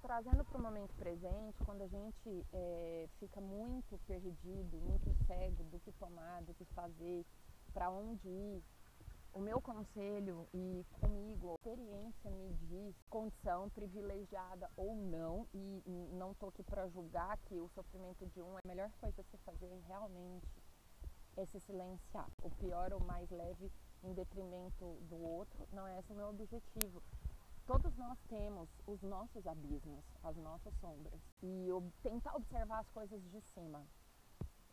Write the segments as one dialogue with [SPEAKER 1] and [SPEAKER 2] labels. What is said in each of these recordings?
[SPEAKER 1] Trazendo para o momento presente, quando a gente é, fica muito perdido, muito cego do que tomar, do que fazer, para onde ir, o meu conselho e comigo, a experiência me diz condição privilegiada ou não, e não estou aqui para julgar que o sofrimento de um é a melhor coisa a se fazer realmente é se silenciar. O pior ou mais leve em detrimento do outro, não é esse o meu objetivo. Todos nós temos os nossos abismos, as nossas sombras, e tentar observar as coisas de cima.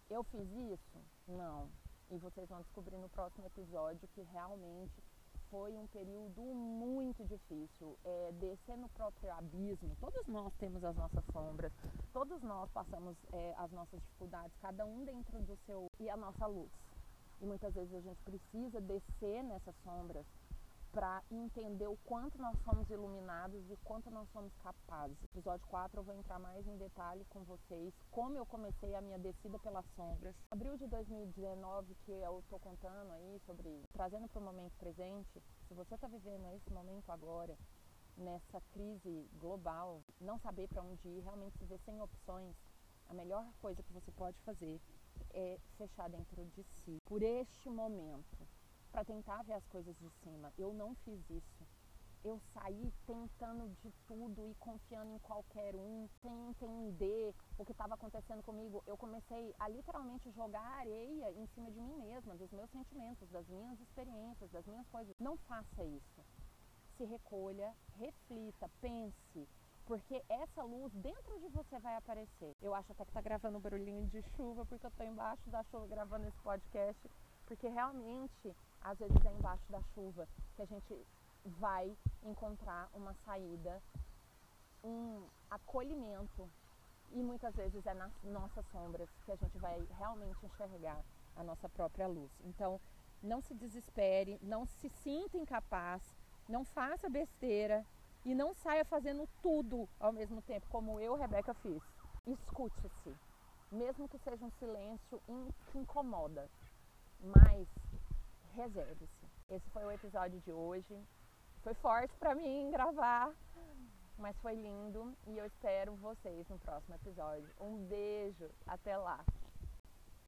[SPEAKER 1] Eu fiz isso? Não. E vocês vão descobrir no próximo episódio que realmente foi um período muito difícil. É, descer no próprio abismo, todos nós temos as nossas sombras, todos nós passamos é, as nossas dificuldades, cada um dentro do seu. e a nossa luz. E muitas vezes a gente precisa descer nessas sombras para entender o quanto nós somos iluminados e o quanto nós somos capazes. Episódio 4 eu vou entrar mais em detalhe com vocês como eu comecei a minha descida pelas sombras. Abril de 2019 que eu tô contando aí sobre trazendo para o momento presente, se você está vivendo esse momento agora, nessa crise global, não saber para onde ir, realmente se ver sem opções, a melhor coisa que você pode fazer é fechar dentro de si por este momento para tentar ver as coisas de cima. Eu não fiz isso. Eu saí tentando de tudo e confiando em qualquer um, sem entender o que estava acontecendo comigo. Eu comecei a literalmente jogar areia em cima de mim mesma, dos meus sentimentos, das minhas experiências, das minhas coisas. Não faça isso. Se recolha, reflita, pense, porque essa luz dentro de você vai aparecer. Eu acho até que tá gravando um barulhinho de chuva, porque eu tô embaixo da chuva gravando esse podcast, porque realmente às vezes é embaixo da chuva que a gente vai encontrar uma saída, um acolhimento e muitas vezes é nas nossas sombras que a gente vai realmente enxergar a nossa própria luz. Então, não se desespere, não se sinta incapaz, não faça besteira e não saia fazendo tudo ao mesmo tempo, como eu, Rebeca, fiz. Escute-se, mesmo que seja um silêncio que incomoda, mas reserve-se. Esse foi o episódio de hoje. Foi forte para mim gravar, mas foi lindo e eu espero vocês no próximo episódio. Um beijo, até lá.